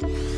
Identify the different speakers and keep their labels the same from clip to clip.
Speaker 1: Yeah.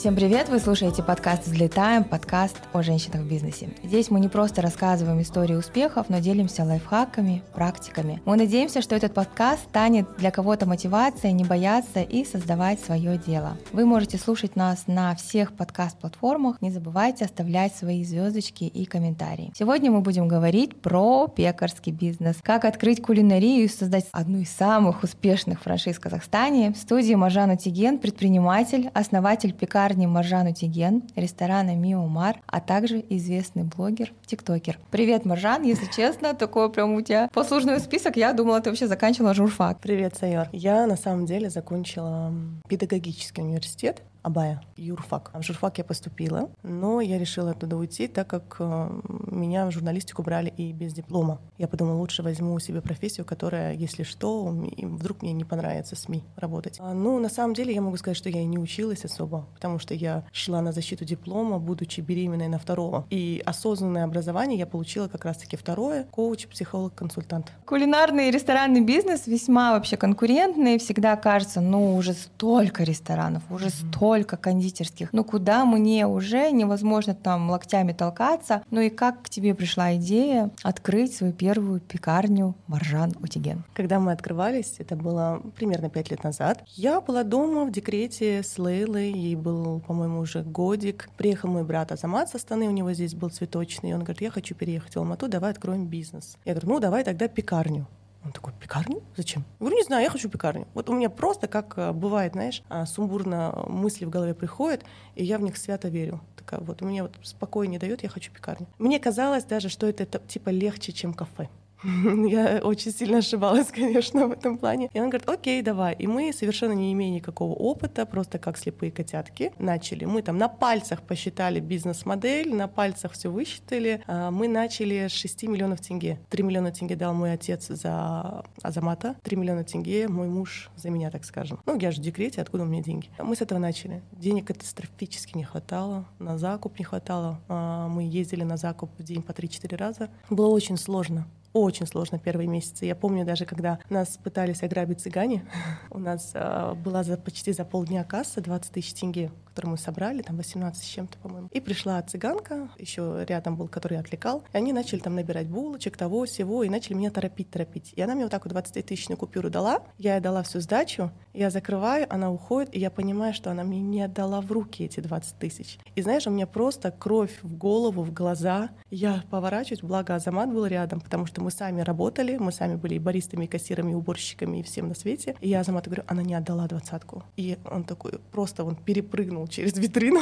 Speaker 1: Всем привет! Вы слушаете подкаст «Взлетаем», подкаст о женщинах в бизнесе. Здесь мы не просто рассказываем истории успехов, но делимся лайфхаками, практиками. Мы надеемся, что этот подкаст станет для кого-то мотивацией не бояться и создавать свое дело. Вы можете слушать нас на всех подкаст-платформах. Не забывайте оставлять свои звездочки и комментарии. Сегодня мы будем говорить про пекарский бизнес. Как открыть кулинарию и создать одну из самых успешных франшиз в Казахстане. В студии Мажана Тиген, предприниматель, основатель пекарни пекарни Маржан Утиген, ресторана Мио Мар, а также известный блогер, тиктокер. Привет, Маржан, если честно, такой прям у тебя послужной список, я думала, ты вообще заканчивала журфак.
Speaker 2: Привет, Сайор. Я на самом деле закончила педагогический университет, Абая, юрфак. В журфак я поступила, но я решила оттуда уйти, так как э, меня в журналистику брали и без диплома. Я подумала, лучше возьму себе профессию, которая, если что, вдруг мне не понравится СМИ работать. А, ну, на самом деле, я могу сказать, что я и не училась особо, потому что я шла на защиту диплома, будучи беременной на второго. И осознанное образование я получила как раз-таки второе — коуч, психолог, консультант.
Speaker 1: Кулинарный и ресторанный бизнес весьма вообще конкурентный. Всегда кажется, ну, уже столько ресторанов, уже столько только кондитерских. Ну куда мне уже невозможно там локтями толкаться. Ну и как к тебе пришла идея открыть свою первую пекарню Маржан Утиген?
Speaker 2: Когда мы открывались, это было примерно пять лет назад, я была дома в декрете с Лейлой, ей был, по-моему, уже годик. Приехал мой брат Азамат со Астаны, у него здесь был цветочный, и он говорит, я хочу переехать в Алмату, давай откроем бизнес. Я говорю, ну давай тогда пекарню. Он такой, пекарню? Зачем? Я говорю, не знаю, я хочу пекарню. Вот у меня просто, как э, бывает, знаешь, а, сумбурно мысли в голове приходят, и я в них свято верю. Такая вот, у меня вот спокой не дает, я хочу пекарню. Мне казалось даже, что это типа легче, чем кафе. Я очень сильно ошибалась, конечно, в этом плане. И он говорит, окей, давай. И мы, совершенно не имея никакого опыта, просто как слепые котятки, начали. Мы там на пальцах посчитали бизнес-модель, на пальцах все высчитали. А, мы начали с 6 миллионов тенге. 3 миллиона тенге дал мой отец за Азамата, 3 миллиона тенге мой муж за меня, так скажем. Ну, я же в декрете, откуда у меня деньги? Мы с этого начали. Денег катастрофически не хватало, на закуп не хватало. А, мы ездили на закуп в день по 3-4 раза. Было очень сложно очень сложно первые месяцы. Я помню даже, когда нас пытались ограбить цыгане, у нас э, была почти за полдня касса 20 тысяч тенге который мы собрали, там 18 с чем-то, по-моему. И пришла цыганка, еще рядом был, который отвлекал, и они начали там набирать булочек, того, всего, и начали меня торопить, торопить. И она мне вот так вот 20 тысячную купюру дала, я ей дала всю сдачу, я закрываю, она уходит, и я понимаю, что она мне не отдала в руки эти 20 тысяч. И знаешь, у меня просто кровь в голову, в глаза. Я поворачиваюсь, благо Азамат был рядом, потому что мы сами работали, мы сами были и баристами, и кассирами, и уборщиками, и всем на свете. И я Азамату говорю, она не отдала двадцатку. И он такой, просто он перепрыгнул через витрину,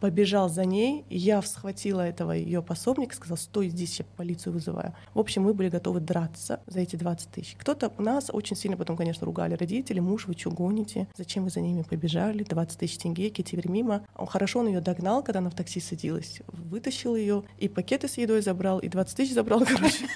Speaker 2: побежал за ней. Я схватила этого ее пособника, сказала, стой здесь, я полицию вызываю. В общем, мы были готовы драться за эти 20 тысяч. Кто-то нас очень сильно потом, конечно, ругали родители, муж, вы что гоните? Зачем вы за ними побежали? 20 тысяч тенге, кетивер мимо. Хорошо он ее догнал, когда она в такси садилась, вытащил ее, и пакеты с едой забрал, и 20 тысяч забрал, короче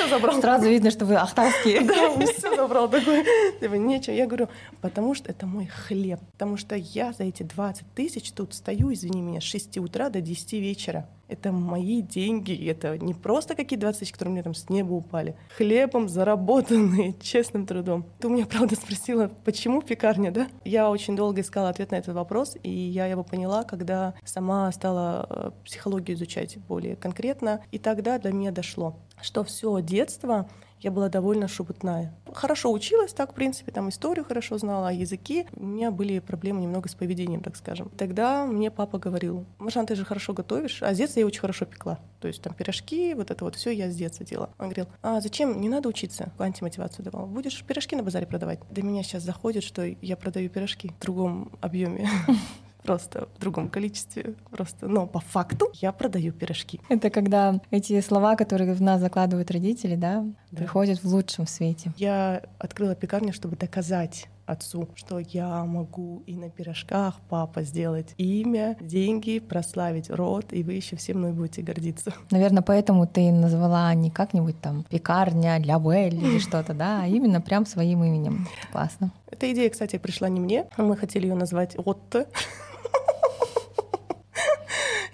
Speaker 2: все забрал.
Speaker 1: Сразу видно, что вы ахтарские.
Speaker 2: Да, он все забрал такой. Типа, нечего. Я говорю, потому что это мой хлеб. Потому что я за эти 20 тысяч тут стою, извини меня, с 6 утра до 10 вечера. Это мои деньги, это не просто какие 20 тысяч, которые мне там с неба упали. Хлебом заработанные, честным трудом. Ты у меня, правда, спросила, почему пекарня, да? Я очень долго искала ответ на этот вопрос, и я его поняла, когда сама стала э, психологию изучать более конкретно. И тогда до меня дошло что все детство я была довольно шебутная. Хорошо училась, так, в принципе, там историю хорошо знала, а языки. У меня были проблемы немного с поведением, так скажем. Тогда мне папа говорил, Машан, ты же хорошо готовишь, а с детства я очень хорошо пекла. То есть там пирожки, вот это вот все я с детства делала. Он говорил, а зачем, не надо учиться, антимотивацию давал. Будешь пирожки на базаре продавать. До меня сейчас заходит, что я продаю пирожки в другом объеме. просто в другом количестве, просто, но по факту я продаю пирожки.
Speaker 1: Это когда эти слова, которые в нас закладывают родители, да, да. приходят в лучшем свете.
Speaker 2: Я открыла пекарню, чтобы доказать отцу, что я могу и на пирожках папа сделать имя, деньги, прославить род, и вы еще все мной будете гордиться.
Speaker 1: Наверное, поэтому ты назвала не как-нибудь там пекарня, для Белль или что-то, да, а именно прям своим именем. Классно.
Speaker 2: Эта идея, кстати, пришла не мне. Мы хотели ее назвать Отто.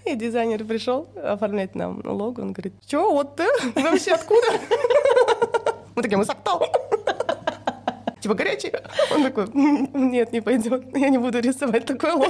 Speaker 2: И дизайнер пришел оформлять нам лого. Он говорит, что, вот ты? Вообще откуда? Мы такие, мы Сактал. Типа горячий? Он такой, нет, не пойдет, я не буду рисовать такой лог.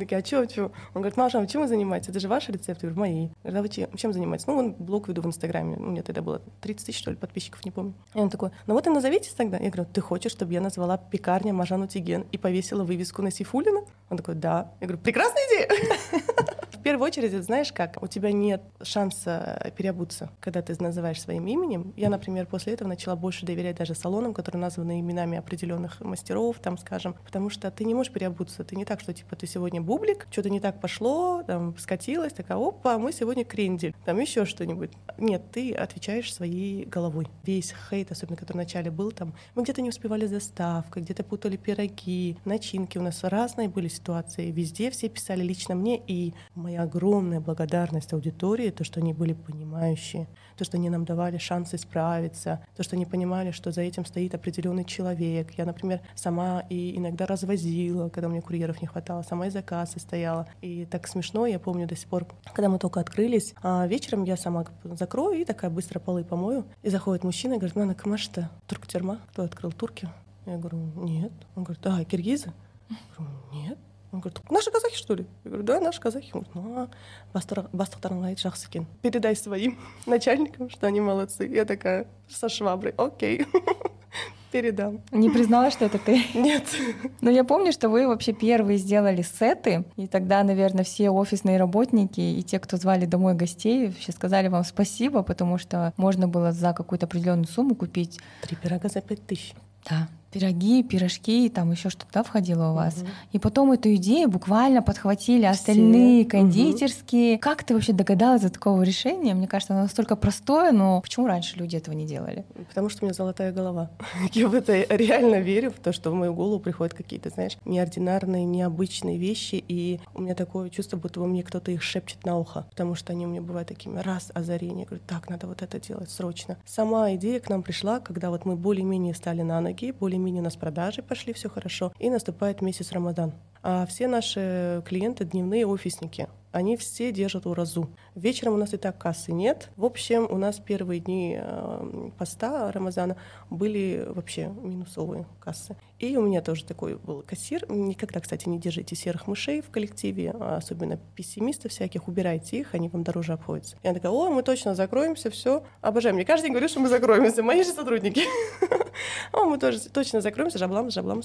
Speaker 2: Он такие, а что, что? Он говорит, Маша, а чем вы занимаетесь? Это же ваш рецепт? Я говорю, мои. Говорит, а вы чем, чем занимаетесь? Ну, он блог веду в Инстаграме. У меня тогда было 30 тысяч, что ли, подписчиков, не помню. И он такой, ну вот и назовитесь тогда. Я говорю, ты хочешь, чтобы я назвала пекарня Мажану Тиген и повесила вывеску на Сифулина? Он такой, да. Я говорю, прекрасная идея. В первую очередь, знаешь как, у тебя нет шанса переобуться, когда ты называешь своим именем. Я, например, после этого начала больше доверять даже салонам, которые названы именами определенных мастеров, там, скажем, потому что ты не можешь переобуться. Ты не так, что типа ты сегодня бублик, что-то не так пошло, там, скатилась, такая, опа, мы сегодня крендель, там еще что-нибудь. Нет, ты отвечаешь своей головой. Весь хейт, особенно который вначале был, там, мы где-то не успевали с доставкой, где-то путали пироги, начинки, у нас разные были ситуации. Везде все писали лично мне, и моя огромная благодарность аудитории, то, что они были понимающие, то, что они нам давали шанс исправиться, то, что они понимали, что за этим стоит определенный человек. Я, например, сама и иногда развозила, когда мне курьеров не хватало, сама и заказы стояла. И так смешно, я помню до сих пор, когда мы только открылись, а вечером я сама закрою и такая быстро полы помою. И заходит мужчина и говорит, Мана, Камашта, турк-терма, кто открыл турки? Я говорю, нет. Он говорит, а, киргизы? Я говорю, нет. Он говорит, наши казахи, что ли? Я говорю, да, наши казахи. Он говорит, ну, бастықтарың жақсы екен. Передай своим начальникам, что они молодцы. Я такая, со шваброй, окей. Передам.
Speaker 1: Не призналась, что это ты?
Speaker 2: Нет.
Speaker 1: Но я помню, что вы вообще первые сделали сеты, и тогда, наверное, все офисные работники и те, кто звали домой гостей, вообще сказали вам спасибо, потому что можно было за какую-то определенную сумму купить...
Speaker 2: Три пирога за пять тысяч.
Speaker 1: Да, пироги, пирожки, там еще что-то входило у вас. Угу. И потом эту идею буквально подхватили остальные Все. кондитерские. Угу. Как ты вообще догадалась за такого решения? Мне кажется, оно настолько простое, но почему раньше люди этого не делали?
Speaker 2: Потому что у меня золотая голова. Я в это реально верю, в то, что в мою голову приходят какие-то, знаешь, неординарные, необычные вещи, и у меня такое чувство, будто бы мне кто-то их шепчет на ухо, потому что они у меня бывают такими раз озарение. Я говорю, так, надо вот это делать срочно. Сама идея к нам пришла, когда вот мы более-менее стали на ноги, более более-менее у нас продажи пошли, все хорошо. И наступает месяц Рамадан. А все наши клиенты дневные офисники они все держат уразу. Вечером у нас и так кассы нет. В общем, у нас первые дни э, поста Рамазана были вообще минусовые кассы. И у меня тоже такой был кассир. Никогда, кстати, не держите серых мышей в коллективе, а особенно пессимистов всяких, убирайте их, они вам дороже обходятся. Я такая, о, мы точно закроемся, все, обожаем. Мне каждый день говорит, что мы закроемся, мои же сотрудники. О, мы тоже точно закроемся, жаблам, жаблам,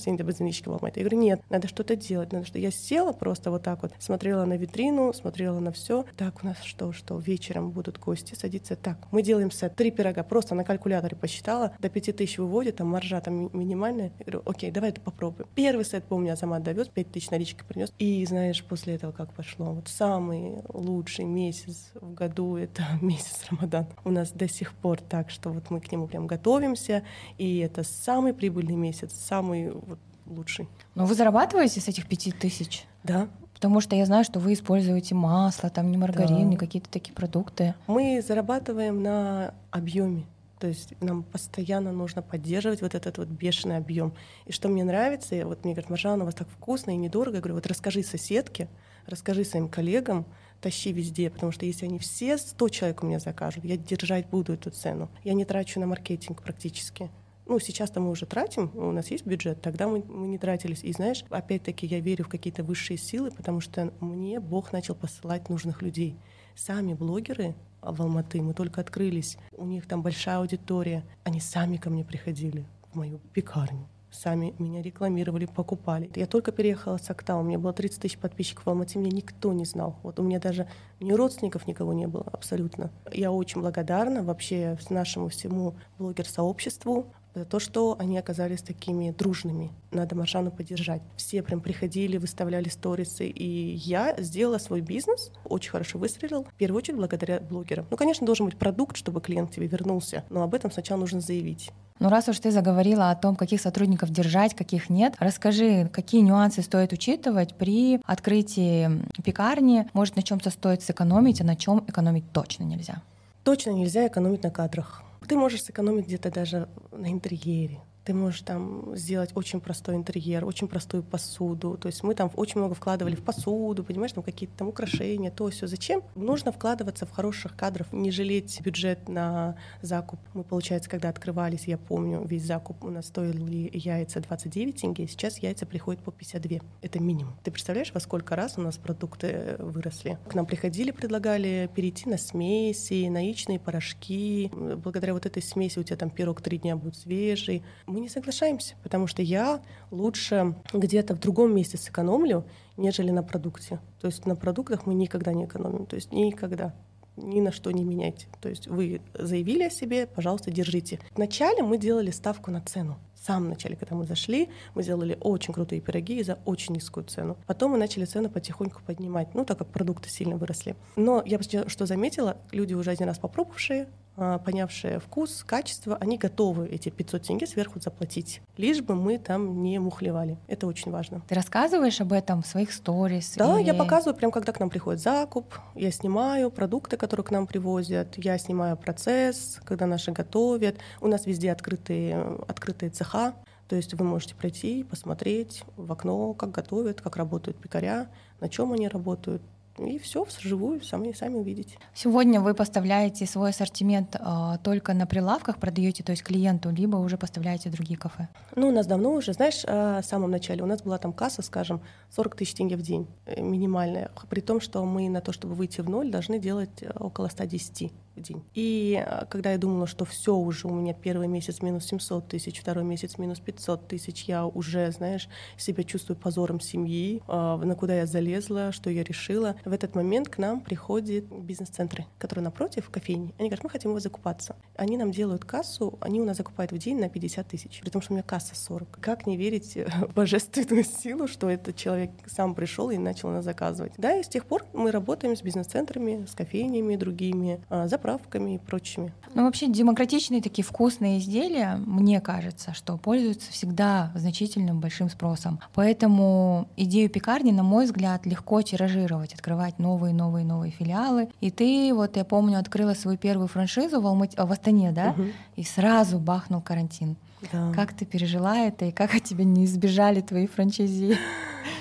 Speaker 2: ломать. Я говорю, нет, надо что-то делать, надо что. Я села просто вот так вот, смотрела на витрину, смотрела на все. Так, у нас что, что, вечером будут гости садиться. Так, мы делаем сет, три пирога, просто на калькуляторе посчитала, до пяти тысяч выводит, там маржа там минимальная. Я говорю, окей, давай это попробуем. Первый сет, помню, Азамат довез, пять тысяч налички принес. И знаешь, после этого как пошло. Вот самый лучший месяц в году — это месяц Рамадан. У нас до сих пор так, что вот мы к нему прям готовимся, и это самый прибыльный месяц, самый вот лучший.
Speaker 1: Но вы зарабатываете с этих пяти тысяч?
Speaker 2: Да,
Speaker 1: Потому что я знаю, что вы используете масло, там не маргарин, да. не какие-то такие продукты.
Speaker 2: Мы зарабатываем на объеме. То есть нам постоянно нужно поддерживать вот этот вот бешеный объем. И что мне нравится, вот мне говорят, Маржан, у вас так вкусно и недорого. Я говорю, вот расскажи соседке, расскажи своим коллегам, тащи везде, потому что если они все 100 человек у меня закажут, я держать буду эту цену. Я не трачу на маркетинг практически. Ну, сейчас-то мы уже тратим, у нас есть бюджет, тогда мы, мы не тратились. И знаешь, опять-таки я верю в какие-то высшие силы, потому что мне Бог начал посылать нужных людей. Сами блогеры в Алматы, мы только открылись, у них там большая аудитория, они сами ко мне приходили в мою пекарню сами меня рекламировали, покупали. Я только переехала с Актау, у меня было 30 тысяч подписчиков в Алмате, меня никто не знал. Вот у меня даже ни родственников никого не было абсолютно. Я очень благодарна вообще нашему всему блогер-сообществу, за то, что они оказались такими дружными. Надо Маршану поддержать. Все прям приходили, выставляли сторисы, и я сделала свой бизнес, очень хорошо выстрелил, в первую очередь благодаря блогерам. Ну, конечно, должен быть продукт, чтобы клиент тебе вернулся, но об этом сначала нужно заявить.
Speaker 1: Ну, раз уж ты заговорила о том, каких сотрудников держать, каких нет, расскажи, какие нюансы стоит учитывать при открытии пекарни? Может, на чем-то стоит сэкономить, а на чем экономить точно нельзя?
Speaker 2: Точно нельзя экономить на кадрах. Ты можешь сэкономить где-то даже на интерьере. Ты можешь там сделать очень простой интерьер, очень простую посуду. То есть мы там очень много вкладывали в посуду, понимаешь, там какие-то там украшения, то все. Зачем? Нужно вкладываться в хороших кадров, не жалеть бюджет на закуп. Мы, получается, когда открывались, я помню, весь закуп у нас стоили яйца 29 тенге, сейчас яйца приходят по 52. Это минимум. Ты представляешь, во сколько раз у нас продукты выросли? К нам приходили, предлагали перейти на смеси, на яичные порошки. Благодаря вот этой смеси у тебя там пирог три дня будет свежий. Мы не соглашаемся, потому что я лучше где-то в другом месте сэкономлю, нежели на продукте. То есть на продуктах мы никогда не экономим. То есть никогда ни на что не меняйте. То есть вы заявили о себе, пожалуйста, держите. Вначале мы делали ставку на цену. В самом начале, когда мы зашли, мы сделали очень крутые пироги за очень низкую цену. Потом мы начали цену потихоньку поднимать, ну, так как продукты сильно выросли. Но я что заметила, люди уже один раз попробовавшие, понявшие вкус, качество, они готовы эти 500 тенге сверху заплатить, лишь бы мы там не мухлевали. Это очень важно.
Speaker 1: Ты рассказываешь об этом в своих сторис?
Speaker 2: Да, или... я показываю прям, когда к нам приходит закуп, я снимаю продукты, которые к нам привозят, я снимаю процесс, когда наши готовят. У нас везде открытые, открытые цеха, то есть вы можете пройти, посмотреть в окно, как готовят, как работают пекаря, на чем они работают и все вживую сами сами увидите.
Speaker 1: Сегодня вы поставляете свой ассортимент э, только на прилавках, продаете, то есть клиенту, либо уже поставляете другие кафе?
Speaker 2: Ну, у нас давно уже, знаешь, э, в самом начале у нас была там касса, скажем, 40 тысяч тенге в день, э, минимальная, при том, что мы на то, чтобы выйти в ноль, должны делать э, около 110 в день. И э, когда я думала, что все уже у меня первый месяц минус 700 тысяч, второй месяц минус 500 тысяч, я уже, знаешь, себя чувствую позором семьи, э, на куда я залезла, что я решила. В этот момент к нам приходят бизнес-центры, которые напротив кофейни. Они говорят, мы хотим его закупаться. Они нам делают кассу, они у нас закупают в день на 50 тысяч, при том, что у меня касса 40. Как не верить в божественную силу, что этот человек сам пришел и начал нас заказывать? Да, и с тех пор мы работаем с бизнес-центрами, с кофейнями другими, э, за заправками и прочими.
Speaker 1: Ну, вообще демократичные такие вкусные изделия, мне кажется, что пользуются всегда значительным большим спросом. Поэтому идею пекарни, на мой взгляд, легко тиражировать, открывать новые, новые, новые филиалы. И ты, вот я помню, открыла свою первую франшизу в, Алмате, в Астане, да, угу. и сразу бахнул карантин. Да. Как ты пережила это и как от тебя не избежали твои франчайзи?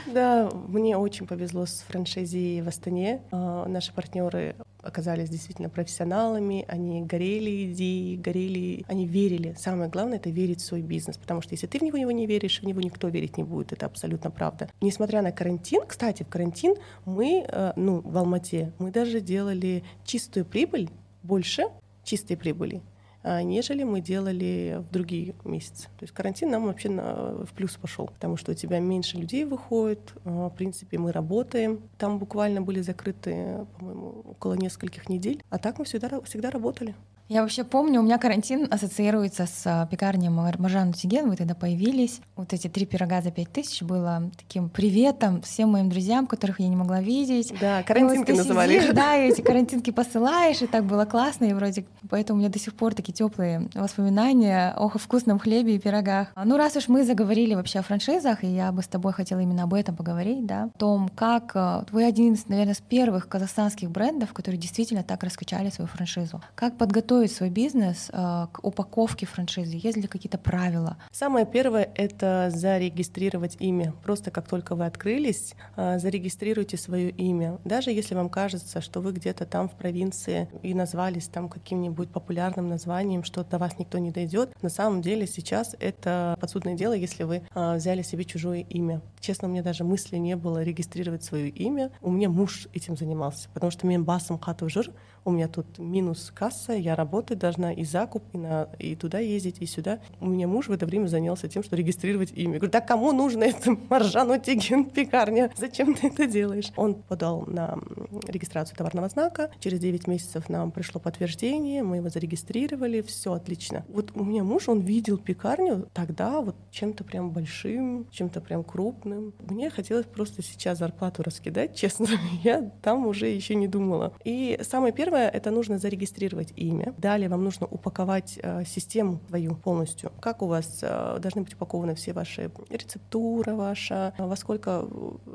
Speaker 2: Да, мне очень повезло с франшизией в Астане. А, наши партнеры оказались действительно профессионалами, они горели идеей, горели, они верили. Самое главное — это верить в свой бизнес, потому что если ты в него, него не веришь, в него никто верить не будет, это абсолютно правда. Несмотря на карантин, кстати, в карантин мы, э, ну, в Алмате, мы даже делали чистую прибыль больше чистой прибыли, нежели мы делали в другие месяцы. То есть карантин нам вообще на, в плюс пошел, потому что у тебя меньше людей выходит, а, в принципе, мы работаем. Там буквально были закрыты, по-моему, около нескольких недель, а так мы всегда, всегда работали.
Speaker 1: Я вообще помню, у меня карантин ассоциируется с а, пекарней Маржан Тиген. Вы тогда появились. Вот эти три пирога за пять тысяч было таким приветом всем моим друзьям, которых я не могла видеть.
Speaker 2: Да, карантинки вот называли.
Speaker 1: Сидишь, да, и эти карантинки посылаешь, и так было классно, и вроде поэтому у меня до сих пор такие теплые воспоминания о вкусном хлебе и пирогах. А, ну, раз уж мы заговорили вообще о франшизах, и я бы с тобой хотела именно об этом поговорить, да, о том, как а, вы один из, наверное, из первых казахстанских брендов, которые действительно так раскачали свою франшизу. Как подготовить готовить свой бизнес э, к упаковке франшизы? Есть ли какие-то правила?
Speaker 2: Самое первое — это зарегистрировать имя. Просто как только вы открылись, э, зарегистрируйте свое имя. Даже если вам кажется, что вы где-то там в провинции и назвались там каким-нибудь популярным названием, что до вас никто не дойдет, на самом деле сейчас это подсудное дело, если вы э, взяли себе чужое имя. Честно, у меня даже мысли не было регистрировать свое имя. У меня муж этим занимался, потому что мен басом хату жир, у меня тут минус касса, я работать должна, и закуп, и, на, и туда ездить, и сюда. У меня муж в это время занялся тем, что регистрировать имя. Я говорю, так кому нужно это Маржану Тиген пекарня? Зачем ты это делаешь? Он подал на регистрацию товарного знака. Через 9 месяцев нам пришло подтверждение, мы его зарегистрировали, все отлично. Вот у меня муж, он видел пекарню тогда вот чем-то прям большим, чем-то прям крупным. Мне хотелось просто сейчас зарплату раскидать, честно. Я там уже еще не думала. И самое первое, это нужно зарегистрировать имя. Далее вам нужно упаковать э, систему твою полностью. Как у вас э, должны быть упакованы все ваши рецептура ваша, во сколько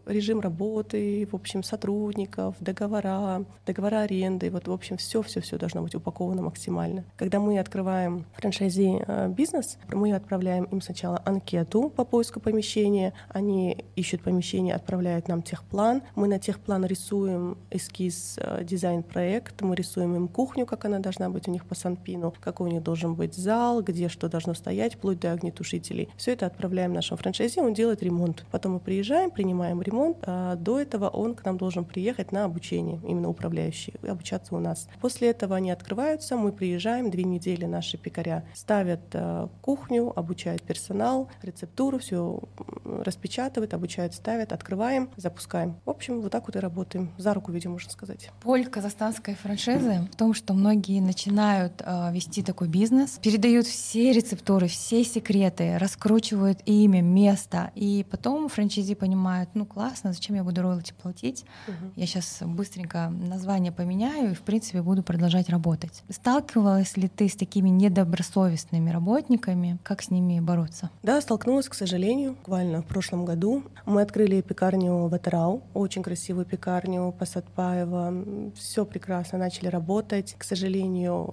Speaker 2: режим работы, в общем, сотрудников, договора, договора аренды. Вот, в общем, все, все, все должно быть упаковано максимально. Когда мы открываем франшизи бизнес, мы отправляем им сначала анкету по поиску помещения. Они ищут помещение, отправляют нам техплан. Мы на техплан рисуем эскиз, э, дизайн-проект. Мы рисуем им кухню, как она должна быть у них по Санпину, какой у них должен быть зал, где что должно стоять, вплоть до огнетушителей. Все это отправляем нашему франшизе, он делает ремонт. Потом мы приезжаем, принимаем ремонт, а до этого он к нам должен приехать на обучение, именно управляющий, обучаться у нас. После этого они открываются, мы приезжаем, две недели наши пекаря ставят э, кухню, обучают персонал, рецептуру, все распечатывают, обучают, ставят, открываем, запускаем. В общем, вот так вот и работаем. За руку ведем, можно сказать.
Speaker 1: Боль казахстанской франшизы в том, что многие начинают э, вести такой бизнес, передают все рецептуры, все секреты, раскручивают имя, место, и потом франчайзи понимают, ну классно, зачем я буду роялти платить, угу. я сейчас быстренько название поменяю и, в принципе, буду продолжать работать. Сталкивалась ли ты с такими недобросовестными работниками? Как с ними бороться?
Speaker 2: Да, столкнулась, к сожалению, буквально в прошлом году. Мы открыли пекарню в Атарау, очень красивую пекарню по Сатпаева. Все прекрасно, начали работать. К сожалению,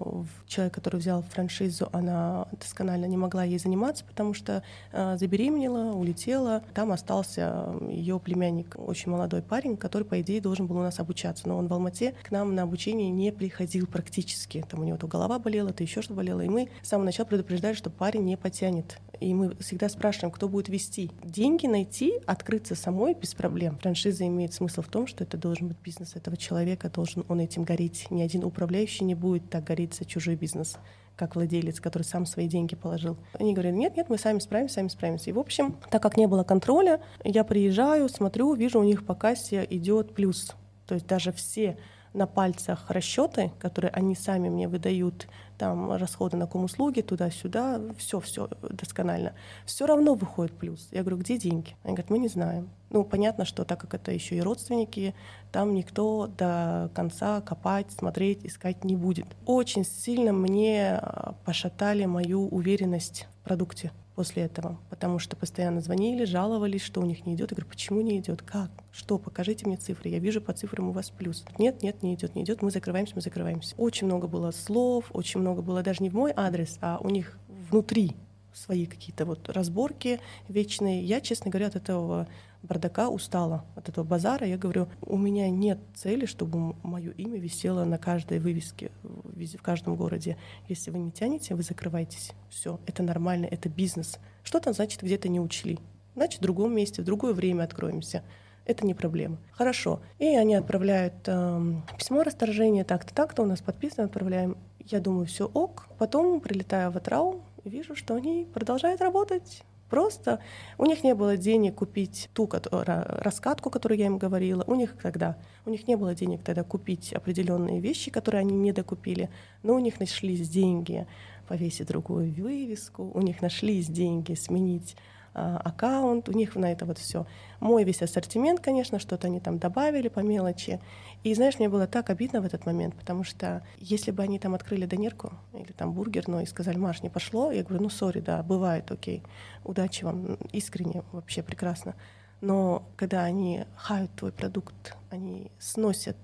Speaker 2: человек, который взял франшизу, она досконально не могла ей заниматься, потому что э, забеременела, улетела. Там остался ее племянник, очень молодой парень, который, по идее, должен был у нас обучаться. Но он в Алмате к нам на обучение не приходил практически. Там у него то голова болела, то еще что болело. И мы с самого начала предупреждали, что парень не потянет. И мы всегда спрашиваем, кто будет вести. Деньги найти, открыться самой без проблем. Франшиза имеет смысл в том, что это должен быть бизнес этого человека, должен он этим гореть. Ни один управляющий не будет так гореть за чужой бизнес как владелец, который сам свои деньги положил. Они говорят, нет, нет, мы сами справимся, сами справимся. И, в общем, так как не было контроля, я приезжаю, смотрю, вижу, у них по кассе идет плюс. То есть даже все на пальцах расчеты, которые они сами мне выдают, там расходы на комуслуги туда-сюда, все, все досконально. Все равно выходит плюс. Я говорю, где деньги? Они говорят, мы не знаем. Ну, понятно, что так как это еще и родственники, там никто до конца копать, смотреть, искать не будет. Очень сильно мне пошатали мою уверенность в продукте после этого, потому что постоянно звонили, жаловались, что у них не идет. Я говорю, почему не идет? Как? Что? Покажите мне цифры. Я вижу по цифрам у вас плюс. Нет, нет, не идет, не идет. Мы закрываемся, мы закрываемся. Очень много было слов, очень много было даже не в мой адрес, а у них внутри свои какие-то вот разборки вечные. Я, честно говоря, от этого бардака устала, от этого базара. Я говорю, у меня нет цели, чтобы мое имя висело на каждой вывеске в каждом городе. Если вы не тянете, вы закрываетесь. Все, это нормально, это бизнес. Что-то, значит, где-то не учли. Значит, в другом месте, в другое время откроемся. Это не проблема. Хорошо. И они отправляют э, письмо расторжения, так-то, так-то, у нас подписано, отправляем. Я думаю, все ок. Потом прилетаю в Атрау вижу, что они продолжают работать. Просто у них не было денег купить ту раскатку, которую я им говорила. У них тогда, у них не было денег тогда купить определенные вещи, которые они не докупили, но у них нашлись деньги повесить другую вывеску, у них нашлись деньги сменить аккаунт, у них на это вот все. Мой весь ассортимент, конечно, что-то они там добавили по мелочи. И знаешь, мне было так обидно в этот момент, потому что если бы они там открыли донерку или там бургерную и сказали, Маш, не пошло, я говорю, ну, сори, да, бывает, окей, удачи вам, искренне, вообще прекрасно. Но когда они хают твой продукт, они сносят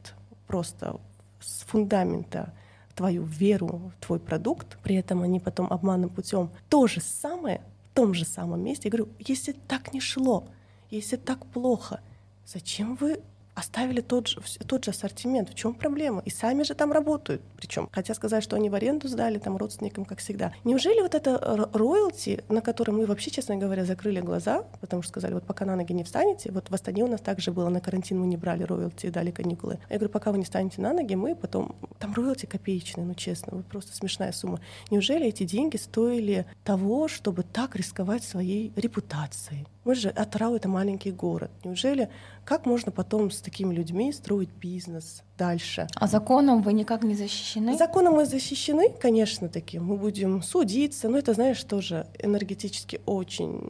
Speaker 2: просто с фундамента твою веру в твой продукт, при этом они потом обманным путем то же самое том же самом месте. Я говорю, если так не шло, если так плохо, зачем вы оставили тот же, тот же ассортимент. В чем проблема? И сами же там работают. Причем, хотя сказать, что они в аренду сдали там родственникам, как всегда. Неужели вот это роялти, на который мы вообще, честно говоря, закрыли глаза, потому что сказали, вот пока на ноги не встанете, вот в Астане у нас также было, на карантин мы не брали роялти, дали каникулы. Я говорю, пока вы не станете на ноги, мы потом... Там роялти копеечные, ну честно, вот просто смешная сумма. Неужели эти деньги стоили того, чтобы так рисковать своей репутацией? Мы же Атарау — это маленький город. Неужели как можно потом с такими людьми строить бизнес дальше?
Speaker 1: А законом вы никак не защищены?
Speaker 2: Законом мы защищены, конечно, таки. Мы будем судиться, но это, знаешь, тоже энергетически очень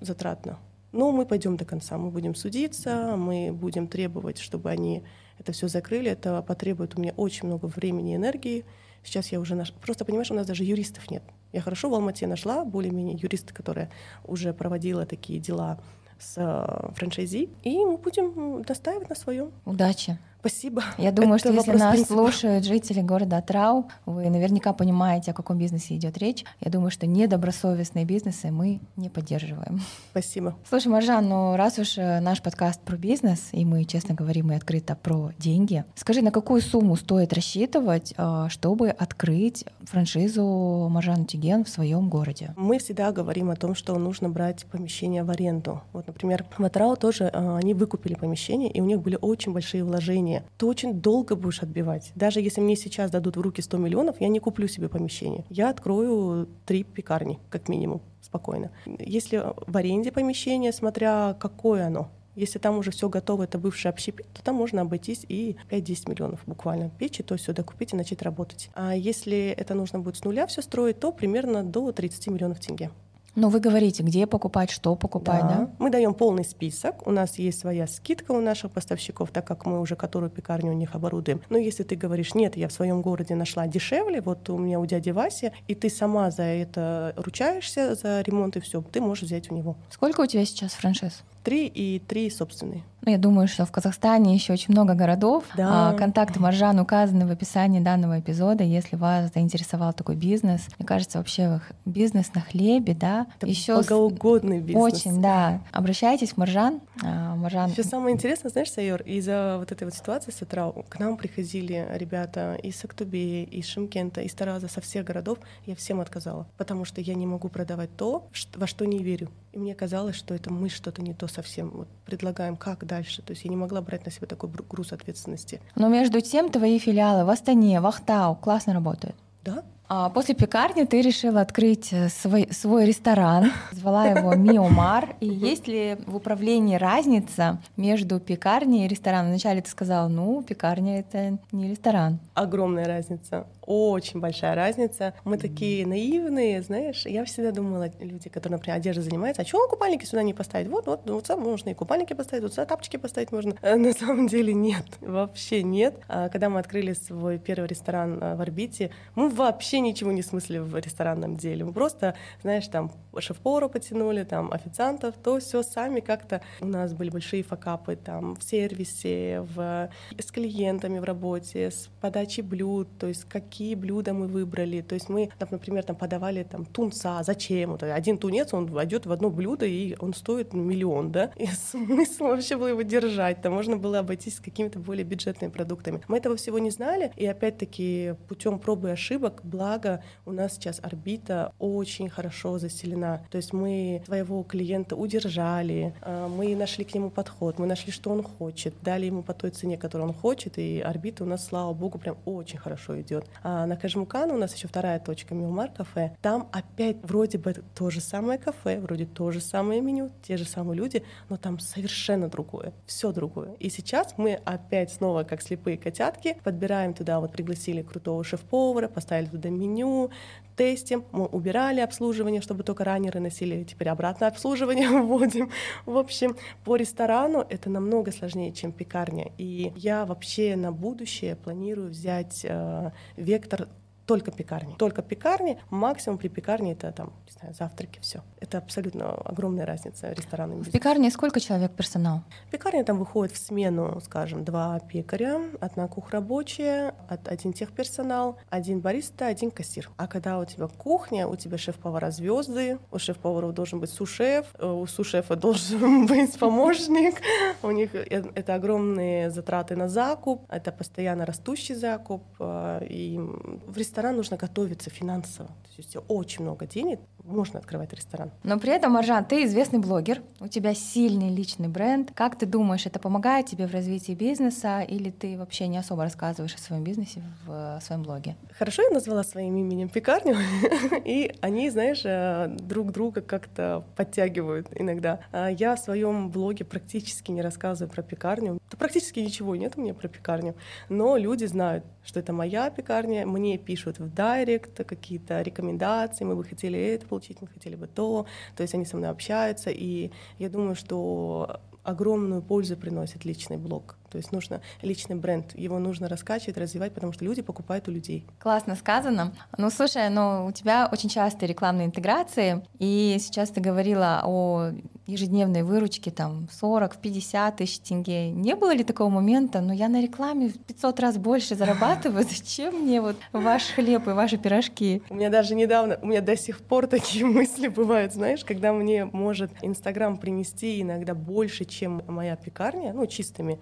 Speaker 2: затратно. Но мы пойдем до конца, мы будем судиться, мы будем требовать, чтобы они это все закрыли. Это потребует у меня очень много времени и энергии. Сейчас я уже наш... просто понимаешь, у нас даже юристов нет. Я хорошо в Алмате нашла более-менее юриста, которая уже проводила такие дела с э, франшизи, и мы будем достаивать на своем.
Speaker 1: Удачи.
Speaker 2: Спасибо.
Speaker 1: Я думаю, Это что если нас принципа. слушают жители города Трау, вы наверняка понимаете, о каком бизнесе идет речь. Я думаю, что недобросовестные бизнесы мы не поддерживаем.
Speaker 2: Спасибо.
Speaker 1: Слушай, Маржан, ну раз уж э, наш подкаст про бизнес, и мы, честно говорим, и открыто про деньги, скажи, на какую сумму стоит рассчитывать, э, чтобы открыть франшизу Маржан Тиген в своем городе?
Speaker 2: Мы всегда говорим о том, что нужно брать помещение в аренду. Вот, например, в Атрау тоже э, они выкупили помещение, и у них были очень большие вложения помещение, ты очень долго будешь отбивать. Даже если мне сейчас дадут в руки 100 миллионов, я не куплю себе помещение. Я открою три пекарни, как минимум, спокойно. Если в аренде помещение, смотря какое оно, если там уже все готово, это бывший общепит, то там можно обойтись и 5-10 миллионов буквально печи, то сюда купить и начать работать. А если это нужно будет с нуля все строить, то примерно до 30 миллионов тенге.
Speaker 1: Но вы говорите, где покупать, что покупать, да? да?
Speaker 2: Мы даем полный список. У нас есть своя скидка у наших поставщиков, так как мы уже которую пекарню у них оборудуем. Но если ты говоришь, нет, я в своем городе нашла дешевле, вот у меня у дяди Васи, и ты сама за это ручаешься, за ремонт и все, ты можешь взять у него.
Speaker 1: Сколько у тебя сейчас франшиз?
Speaker 2: Три и три собственные.
Speaker 1: Ну, я думаю, что в Казахстане еще очень много городов.
Speaker 2: Да.
Speaker 1: А, контакты Маржан указаны в описании данного эпизода. Если вас заинтересовал такой бизнес, мне кажется, вообще бизнес на хлебе, да,
Speaker 2: Это еще богоугодный бизнес.
Speaker 1: Очень, да. Обращайтесь к Маржан. А, Маржан.
Speaker 2: Еще самое интересное, знаешь, Сайор, из-за вот этой вот ситуации с утра к нам приходили ребята из Актубе, из Шимкента, из Тараза, со всех городов. Я всем отказала, потому что я не могу продавать то, во что не верю. И мне казалось, что это мы что-то не то совсем вот предлагаем, как дальше. То есть я не могла брать на себя такой груз ответственности.
Speaker 1: Но между тем твои филиалы в Астане, в Ахтау классно работают.
Speaker 2: Да,
Speaker 1: а после пекарни ты решила открыть э, свой, свой ресторан, звала его Миомар. И есть ли в управлении разница между пекарней и рестораном? Вначале ты сказала, ну, пекарня — это не ресторан.
Speaker 2: Огромная разница очень большая разница. Мы такие наивные, знаешь. Я всегда думала, люди, которые, например, одеждой занимаются, а чего купальники сюда не поставить? Вот, вот, вот сюда можно и купальники поставить, вот сюда тапочки поставить можно. А на самом деле нет, вообще нет. А когда мы открыли свой первый ресторан а, в орбите, мы вообще ничего не смыслили в ресторанном деле. Мы просто, знаешь, там шеф-повара потянули, там официантов, то все сами как-то. У нас были большие факапы там в сервисе, в... с клиентами в работе, с подачей блюд, то есть какие какие блюда мы выбрали. То есть мы, например, там подавали там тунца, зачем? Вот один тунец, он войдет в одно блюдо, и он стоит миллион, да? И смысл вообще было его держать. Там можно было обойтись какими-то более бюджетными продуктами. Мы этого всего не знали, и опять-таки путем пробы и ошибок, благо у нас сейчас орбита очень хорошо заселена. То есть мы своего клиента удержали, а, мы нашли к нему подход, мы нашли, что он хочет, дали ему по той цене, которую он хочет, и орбита у нас, слава богу, прям очень хорошо идет. А на Кажмукана у нас еще вторая точка Милмар кафе. Там опять вроде бы то же самое кафе, вроде то же самое меню, те же самые люди, но там совершенно другое, все другое. И сейчас мы опять снова, как слепые котятки, подбираем туда, вот пригласили крутого шеф-повара, поставили туда меню, тестим, мы убирали обслуживание, чтобы только раннеры носили, теперь обратно обслуживание вводим. В общем, по ресторану это намного сложнее, чем пекарня. И я вообще на будущее планирую взять э, vektor только пекарни. Только пекарни, максимум при пекарне это там, не знаю, завтраки, все. Это абсолютно огромная разница ресторана.
Speaker 1: В пекарне сколько человек персонал?
Speaker 2: Пекарня там выходит в смену, скажем, два пекаря, одна кухрабочая, один техперсонал, один бариста, один кассир. А когда у тебя кухня, у тебя шеф-повара звезды, у шеф-поваров должен быть сушеф, у сушефа должен быть помощник, у них э, это огромные затраты на закуп, это постоянно растущий закуп, э, и в ресторане ресторан нужно готовиться финансово. То есть очень много денег, можно открывать ресторан.
Speaker 1: Но при этом, Маржан, ты известный блогер, у тебя сильный личный бренд. Как ты думаешь, это помогает тебе в развитии бизнеса или ты вообще не особо рассказываешь о своем бизнесе в своем блоге?
Speaker 2: Хорошо, я назвала своим именем пекарню, и они, знаешь, э, друг друга как-то подтягивают иногда. А я в своем блоге практически не рассказываю про пекарню. Да практически ничего нет у меня про пекарню, но люди знают, что это моя пекарня, мне пишут в директ какие-то рекомендации, мы бы хотели это получить, мы хотели бы то, то есть они со мной общаются, и я думаю, что огромную пользу приносит личный блог. То есть нужно личный бренд, его нужно раскачивать, развивать, потому что люди покупают у людей.
Speaker 1: Классно сказано. Ну, слушай, ну, у тебя очень частые рекламные интеграции, и сейчас ты говорила о ежедневной выручке там 40-50 тысяч тенге. Не было ли такого момента, ну, я на рекламе в 500 раз больше зарабатываю, зачем мне вот ваш хлеб и ваши пирожки?
Speaker 2: У меня даже недавно, у меня до сих пор такие мысли бывают, знаешь, когда мне может Инстаграм принести иногда больше, чем моя пекарня, ну, чистыми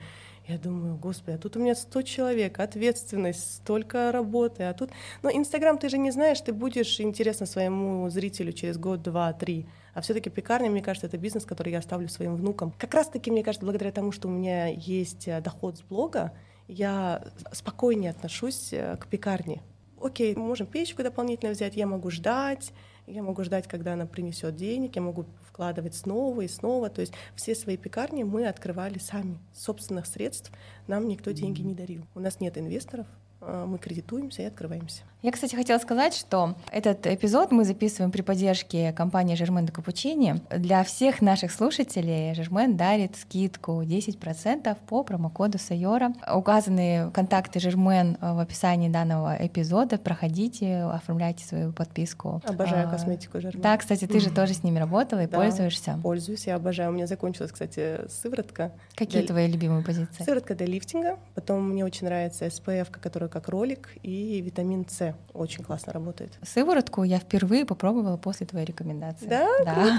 Speaker 2: я думаю, господи, а тут у меня 100 человек, ответственность, столько работы, а тут... Но Инстаграм ты же не знаешь, ты будешь интересно своему зрителю через год, два, три. А все-таки пекарня, мне кажется, это бизнес, который я оставлю своим внукам. Как раз-таки, мне кажется, благодаря тому, что у меня есть э, доход с блога, я спокойнее отношусь э, к пекарне. Окей, мы можем печку дополнительно взять, я могу ждать, я могу ждать, когда она принесет денег, я могу вкладывать снова и снова. То есть все свои пекарни мы открывали сами, собственных средств. Нам никто деньги не дарил. У нас нет инвесторов, мы кредитуемся и открываемся.
Speaker 1: Я, кстати, хотела сказать, что этот эпизод мы записываем при поддержке компании Жермен Капучини. Для всех наших слушателей Жермен дарит скидку 10% по промокоду Сайора. Указаны контакты Жермен в описании данного эпизода. Проходите, оформляйте свою подписку.
Speaker 2: Обожаю а, косметику Жермен.
Speaker 1: Да, кстати, ты же тоже с ними работала и
Speaker 2: да,
Speaker 1: пользуешься.
Speaker 2: пользуюсь, я обожаю. У меня закончилась, кстати, сыворотка.
Speaker 1: Какие для... твои любимые позиции?
Speaker 2: Сыворотка для лифтинга. Потом мне очень нравится SPF, которая как ролик, и витамин С очень классно работает.
Speaker 1: Сыворотку я впервые попробовала после твоей рекомендации.
Speaker 2: Да?
Speaker 1: Да.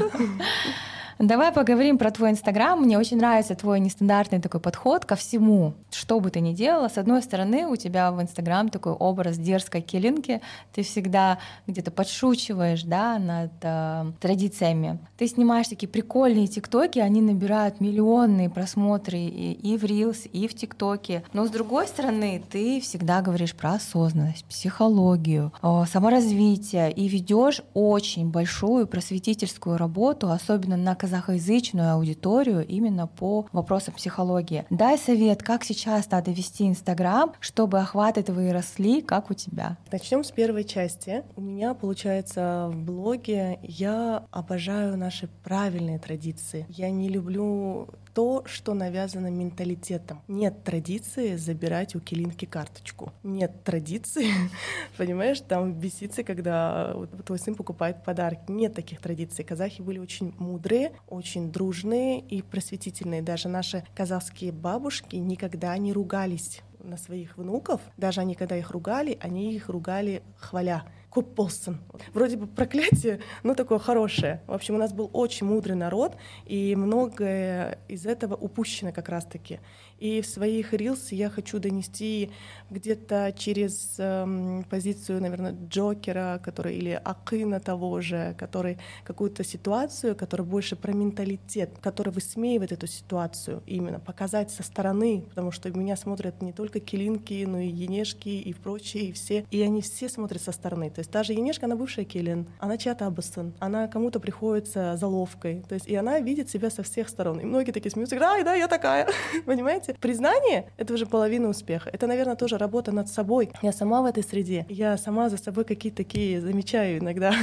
Speaker 1: Давай поговорим про твой Инстаграм. Мне очень нравится твой нестандартный такой подход ко всему, что бы ты ни делала. С одной стороны, у тебя в Инстаграм такой образ дерзкой килинки. Ты всегда где-то подшучиваешь да, над э, традициями. Ты снимаешь такие прикольные тиктоки, они набирают миллионные просмотры и, и в Reels, и в ТикТоке. Но с другой стороны, ты всегда говоришь про осознанность, психологию, э, саморазвитие и ведешь очень большую просветительскую работу, особенно на казахоязычную аудиторию именно по вопросам психологии. Дай совет, как сейчас надо вести Инстаграм, чтобы охваты твои росли, как у тебя.
Speaker 2: Начнем с первой части. У меня получается в блоге я обожаю наши правильные традиции. Я не люблю то, что навязано менталитетом. Нет традиции забирать у Килинки карточку. Нет традиции, понимаешь, там беситься, когда твой сын покупает подарки. Нет таких традиций. Казахи были очень мудрые, очень дружные и просветительные. Даже наши казахские бабушки никогда не ругались на своих внуков. Даже они, когда их ругали, они их ругали хваля. Купосын. Вроде бы проклятие, но такое хорошее. В общем, у нас был очень мудрый народ, и многое из этого упущено как раз-таки. И в своих рилс я хочу донести где-то через эм, позицию, наверное, Джокера, который или Акына того же, который какую-то ситуацию, которая больше про менталитет, который высмеивает эту ситуацию, именно показать со стороны, потому что меня смотрят не только килинки, но и енешки и прочие, и все, и они все смотрят со стороны. То есть та же енешка, она бывшая килин, она чья-то абасын, она кому-то приходится заловкой, то есть и она видит себя со всех сторон. И многие такие смеются, да, да, я такая, понимаете? Понимаете? Признание — это уже половина успеха. Это, наверное, тоже работа над собой. Я сама в этой среде. Я сама за собой какие-то такие замечаю иногда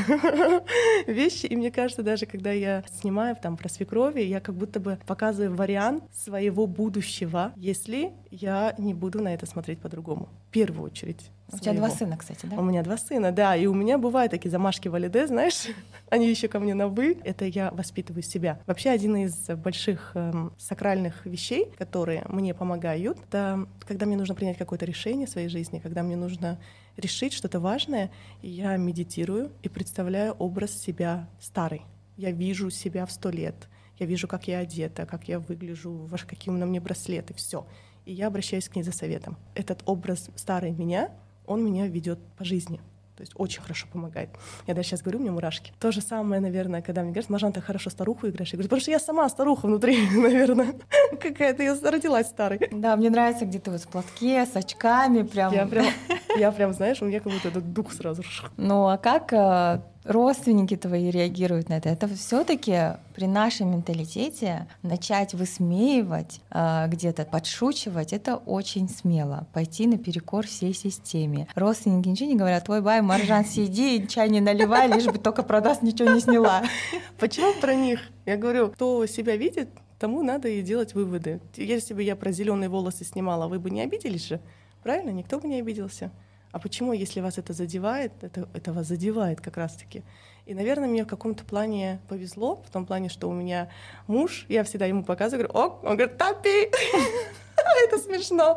Speaker 2: вещи. И мне кажется, даже когда я снимаю там про свекрови, я как будто бы показываю вариант своего будущего, если я не буду на это смотреть по-другому. В первую очередь.
Speaker 1: У тебя два сына, кстати, да?
Speaker 2: У меня два сына, да. И у меня бывают такие замашки валиде, знаешь, они еще ко мне на «вы». Это я воспитываю себя. Вообще один из больших эм, сакральных вещей, которые мне помогают, это когда мне нужно принять какое-то решение в своей жизни, когда мне нужно решить что-то важное, я медитирую и представляю образ себя старый. Я вижу себя в сто лет. Я вижу, как я одета, как я выгляжу, какие на мне браслеты, все. И я обращаюсь к ней за советом. Этот образ старой меня он меня ведет по жизни. То есть очень хорошо помогает. Я даже сейчас говорю, у меня мурашки. То же самое, наверное, когда мне говорят, Мажан, ты хорошо старуху играешь. Я говорю, потому что я сама старуха внутри, наверное. Какая-то я родилась старой.
Speaker 1: Да, мне нравится, где ты вот в платке, с очками, прям.
Speaker 2: Я прям, я прям знаешь, у меня как будто этот дух сразу.
Speaker 1: Ну, а как э, родственники твои реагируют на это? Это все-таки при нашем менталитете начать высмеивать, э, где-то подшучивать, это очень смело. Пойти наперекор всей системе. Родственники ничего не говорят, твой бай, Маржан, сиди, чай не наливай, лишь бы только продаст, ничего не сняла.
Speaker 2: Почему про них? Я говорю, кто себя видит, тому надо и делать выводы. Если бы я про зеленые волосы снимала, вы бы не обиделись же? Правильно? Никто бы не обиделся. А почему, если вас это задевает, это, это вас задевает как раз-таки? И, наверное, мне в каком-то плане повезло, в том плане, что у меня муж, я всегда ему показываю, говорю, о, он говорит, тапи, это смешно.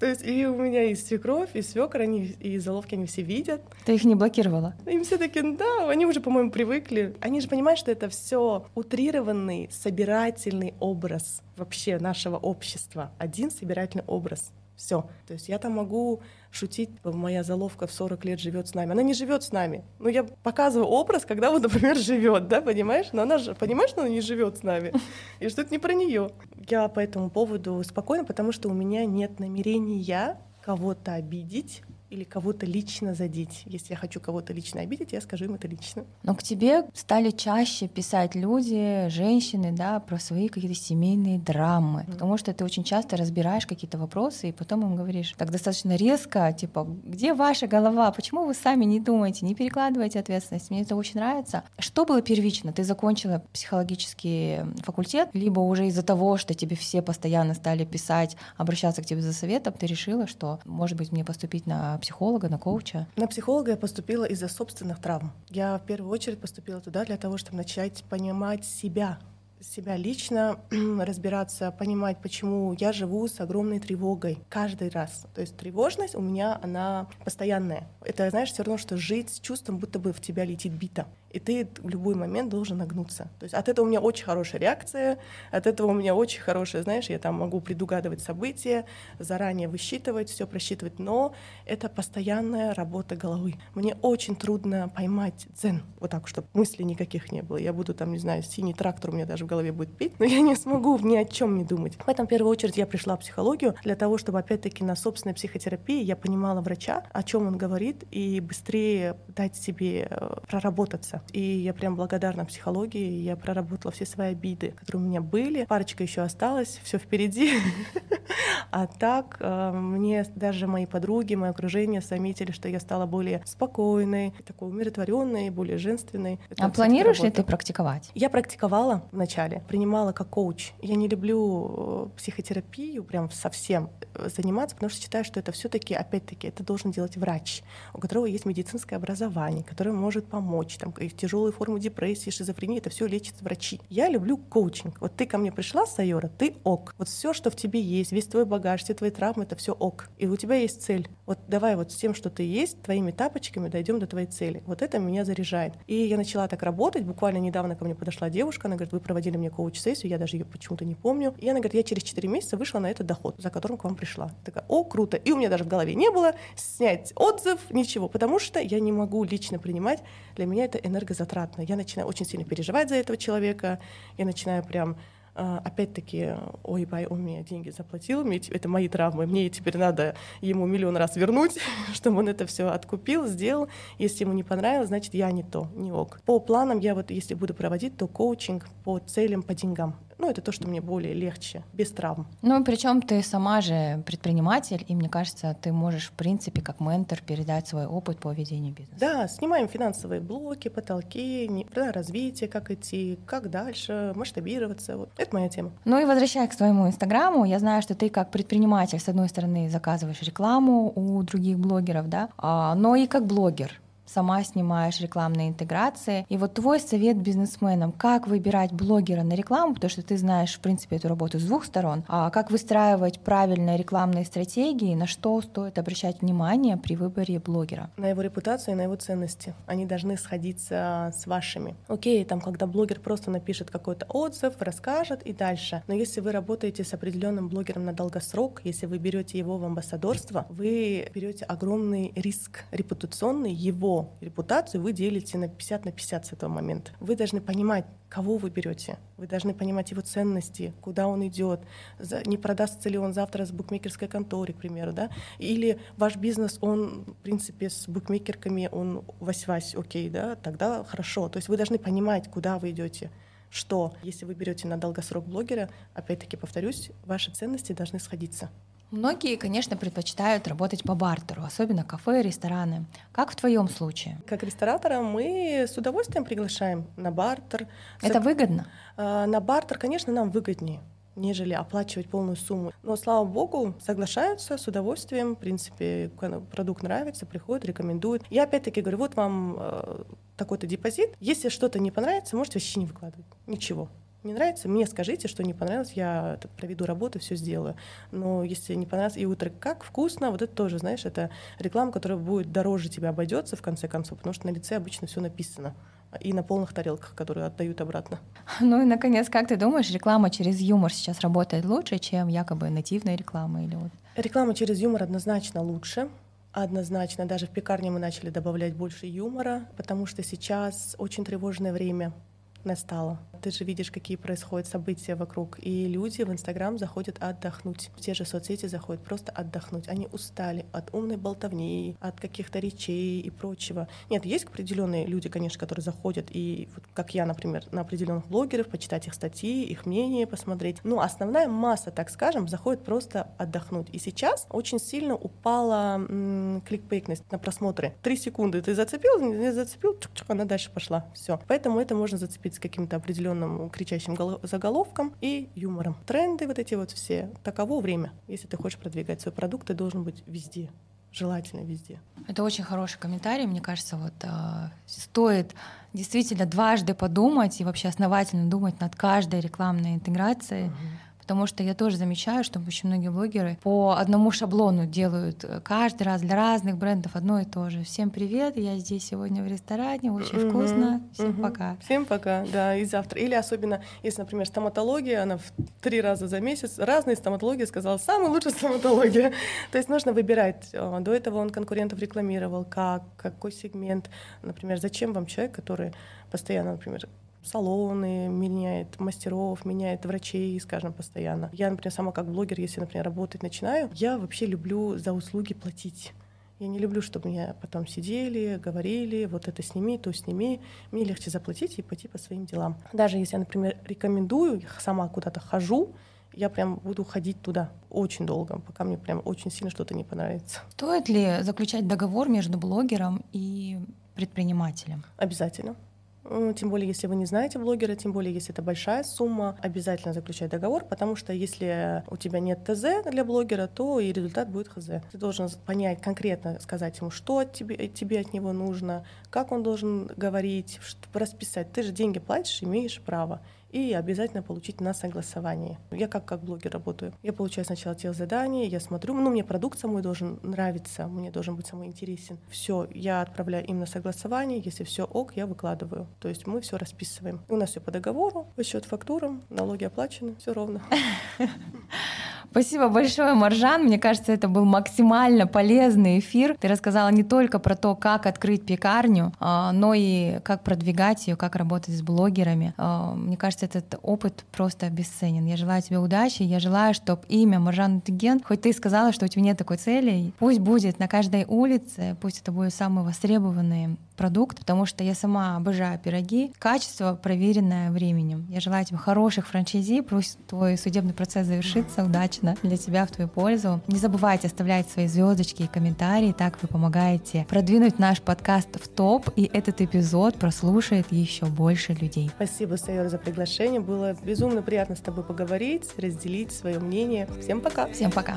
Speaker 2: То есть и у меня и свекровь, и свекр, они и заловки они все видят.
Speaker 1: Ты их не блокировала?
Speaker 2: Им все таки да, они уже, по-моему, привыкли. Они же понимают, что это все утрированный, собирательный образ вообще нашего общества. Один собирательный образ. Все. То есть я там могу шутить, моя заловка в 40 лет живет с нами. Она не живет с нами. Ну, я показываю образ, когда вот, например, живет, да, понимаешь? Но она же, понимаешь, что она не живет с нами. И что это не про нее. Я по этому поводу спокойна, потому что у меня нет намерения кого-то обидеть или кого-то лично задеть. Если я хочу кого-то лично обидеть, я скажу им это лично.
Speaker 1: Но к тебе стали чаще писать люди, женщины, да, про свои какие-то семейные драмы, mm. потому что ты очень часто разбираешь какие-то вопросы и потом им говоришь так достаточно резко, типа, где ваша голова, почему вы сами не думаете, не перекладываете ответственность, мне это очень нравится. Что было первично? Ты закончила психологический факультет, либо уже из-за того, что тебе все постоянно стали писать, обращаться к тебе за советом, ты решила, что, может быть, мне поступить на психолога, на коуча?
Speaker 2: На психолога я поступила из-за собственных травм. Я в первую очередь поступила туда для того, чтобы начать понимать себя, себя лично, разбираться, понимать, почему я живу с огромной тревогой каждый раз. То есть тревожность у меня, она постоянная. Это, знаешь, все равно, что жить с чувством, будто бы в тебя летит бита и ты в любой момент должен нагнуться. То есть от этого у меня очень хорошая реакция, от этого у меня очень хорошая, знаешь, я там могу предугадывать события, заранее высчитывать, все просчитывать, но это постоянная работа головы. Мне очень трудно поймать дзен, вот так, чтобы мыслей никаких не было. Я буду там, не знаю, синий трактор у меня даже в голове будет петь, но я не смогу ни о чем не думать. Поэтому в первую очередь я пришла в психологию для того, чтобы опять-таки на собственной психотерапии я понимала врача, о чем он говорит, и быстрее дать себе э, проработаться и я прям благодарна психологии. Я проработала все свои обиды, которые у меня были. Парочка еще осталась, все впереди. А так э, мне даже мои подруги, мое окружение заметили, что я стала более спокойной, такой умиротворенной, более женственной.
Speaker 1: а планируешь ли ты практиковать?
Speaker 2: Я практиковала вначале, принимала как коуч. Я не люблю э, психотерапию прям совсем э, заниматься, потому что считаю, что это все-таки, опять-таки, это должен делать врач, у которого есть медицинское образование, который может помочь, там, тяжелые формы депрессии, шизофрении, это все лечат врачи. Я люблю коучинг. Вот ты ко мне пришла, Сайора, ты ок. Вот все, что в тебе есть, весь твой багаж, все твои травмы, это все ок. И у тебя есть цель. Вот давай вот с тем, что ты есть, твоими тапочками дойдем до твоей цели. Вот это меня заряжает. И я начала так работать. Буквально недавно ко мне подошла девушка, она говорит, вы проводили мне коуч-сессию, я даже ее почему-то не помню. И она говорит, я через 4 месяца вышла на этот доход, за которым к вам пришла. Такая, о, круто. И у меня даже в голове не было снять отзыв, ничего, потому что я не могу лично принимать. Для меня это энергозатратно. Я начинаю очень сильно переживать за этого человека, я начинаю прям опять-таки, ой, бай, он мне деньги заплатил, мне, это мои травмы, мне теперь надо ему миллион раз вернуть, чтобы он это все откупил, сделал. Если ему не понравилось, значит, я не то, не ок. По планам я вот, если буду проводить, то коучинг по целям, по деньгам. Ну, это то, что мне более легче, без травм.
Speaker 1: Ну, причем ты сама же предприниматель, и мне кажется, ты можешь, в принципе, как ментор передать свой опыт по ведению бизнеса.
Speaker 2: Да, снимаем финансовые блоки, потолки, да, развитие, как идти, как дальше, масштабироваться. Вот. Это моя тема.
Speaker 1: Ну и возвращаясь к твоему инстаграму, я знаю, что ты как предприниматель, с одной стороны, заказываешь рекламу у других блогеров, да, а, но и как блогер сама снимаешь рекламные интеграции. И вот твой совет бизнесменам, как выбирать блогера на рекламу, потому что ты знаешь, в принципе, эту работу с двух сторон, а как выстраивать правильные рекламные стратегии, на что стоит обращать внимание при выборе блогера?
Speaker 2: На его репутацию и на его ценности. Они должны сходиться с вашими. Окей, там, когда блогер просто напишет какой-то отзыв, расскажет и дальше. Но если вы работаете с определенным блогером на долгосрок, если вы берете его в амбассадорство, вы берете огромный риск репутационный его репутацию вы делите на 50 на 50 с этого момента. Вы должны понимать, кого вы берете. Вы должны понимать его ценности, куда он идет, не продастся ли он завтра с букмекерской конторой, к примеру, да, или ваш бизнес, он, в принципе, с букмекерками, он вась-вась, окей, да, тогда хорошо. То есть вы должны понимать, куда вы идете что если вы берете на долгосрок блогера, опять-таки повторюсь, ваши ценности должны сходиться.
Speaker 1: Многие, конечно, предпочитают работать по бартеру, особенно кафе, рестораны. Как в твоем случае?
Speaker 2: Как ресторатора мы с удовольствием приглашаем на бартер.
Speaker 1: Это выгодно?
Speaker 2: А, на бартер, конечно, нам выгоднее нежели оплачивать полную сумму. Но, слава богу, соглашаются с удовольствием. В принципе, продукт нравится, приходят, рекомендуют. Я опять-таки говорю, вот вам э, такой-то депозит. Если что-то не понравится, можете вообще не выкладывать. Ничего не нравится, мне скажите, что не понравилось, я проведу работу, все сделаю. Но если не понравилось, и утро как вкусно, вот это тоже, знаешь, это реклама, которая будет дороже тебя обойдется в конце концов, потому что на лице обычно все написано и на полных тарелках, которые отдают обратно.
Speaker 1: Ну и, наконец, как ты думаешь, реклама через юмор сейчас работает лучше, чем якобы нативная реклама? Или вот?
Speaker 2: Реклама через юмор однозначно лучше. Однозначно. Даже в пекарне мы начали добавлять больше юмора, потому что сейчас очень тревожное время настало. Ты же видишь, какие происходят события вокруг. И люди в Инстаграм заходят отдохнуть. В те же соцсети заходят просто отдохнуть. Они устали от умной болтовни, от каких-то речей и прочего. Нет, есть определенные люди, конечно, которые заходят, и вот как я, например, на определенных блогеров, почитать их статьи, их мнение посмотреть. Но основная масса, так скажем, заходит просто отдохнуть. И сейчас очень сильно упала м- на просмотры. Три секунды ты зацепил, не зацепил, чук-чук, она дальше пошла. Все. Поэтому это можно зацепить с каким-то определенным кричащим заголовком и юмором. Тренды вот эти вот все. Таково время. Если ты хочешь продвигать свой продукт, ты должен быть везде желательно везде.
Speaker 1: Это очень хороший комментарий, мне кажется, вот э, стоит действительно дважды подумать и вообще основательно думать над каждой рекламной интеграцией. Uh-huh потому что я тоже замечаю, что очень многие блогеры по одному шаблону делают э, каждый раз для разных брендов одно и то же. Всем привет, я здесь сегодня в ресторане, очень угу, вкусно, всем угу. пока.
Speaker 2: Всем пока, да, и завтра. Или особенно, если, например, стоматология, она в три раза за месяц, разные стоматологии сказала, самая лучшая стоматология. То есть нужно выбирать. Э, до этого он конкурентов рекламировал, как, какой сегмент. Например, зачем вам человек, который постоянно, например, салоны, меняет мастеров, меняет врачей, скажем, постоянно. Я, например, сама как блогер, если, например, работать начинаю, я вообще люблю за услуги платить. Я не люблю, чтобы меня потом сидели, говорили, вот это сними, то сними. Мне легче заплатить и пойти по своим делам. Даже если я, например, рекомендую, сама куда-то хожу, я прям буду ходить туда очень долго, пока мне прям очень сильно что-то не понравится.
Speaker 1: Стоит ли заключать договор между блогером и предпринимателем?
Speaker 2: Обязательно. Тем более, если вы не знаете блогера, тем более, если это большая сумма, обязательно заключать договор, потому что если у тебя нет ТЗ для блогера, то и результат будет ХЗ. Ты должен понять конкретно, сказать ему, что тебе, тебе от него нужно, как он должен говорить, расписать. Ты же деньги платишь, имеешь право и обязательно получить на согласование. Я как, как блогер работаю. Я получаю сначала те задания, я смотрю, ну, мне продукт самой должен нравиться, мне должен быть самый интересен. Все, я отправляю им на согласование, если все ок, я выкладываю. То есть мы все расписываем. У нас все по договору, счет фактурам, налоги оплачены, все ровно.
Speaker 1: Спасибо большое, Маржан. Мне кажется, это был максимально полезный эфир. Ты рассказала не только про то, как открыть пекарню, а, но и как продвигать ее, как работать с блогерами. А, мне кажется, этот опыт просто бесценен. Я желаю тебе удачи. Я желаю, чтобы имя Маржан Тыген, хоть ты сказала, что у тебя нет такой цели, пусть будет на каждой улице, пусть это будет самый востребованный продукт, потому что я сама обожаю пироги. Качество, проверенное временем. Я желаю тебе хороших франчайзи, пусть твой судебный процесс завершится удачно для тебя в твою пользу. Не забывайте оставлять свои звездочки и комментарии, так вы помогаете продвинуть наш подкаст в топ, и этот эпизод прослушает еще больше людей.
Speaker 2: Спасибо, Сайор, за приглашение. Было безумно приятно с тобой поговорить, разделить свое мнение. Всем пока.
Speaker 1: Всем пока.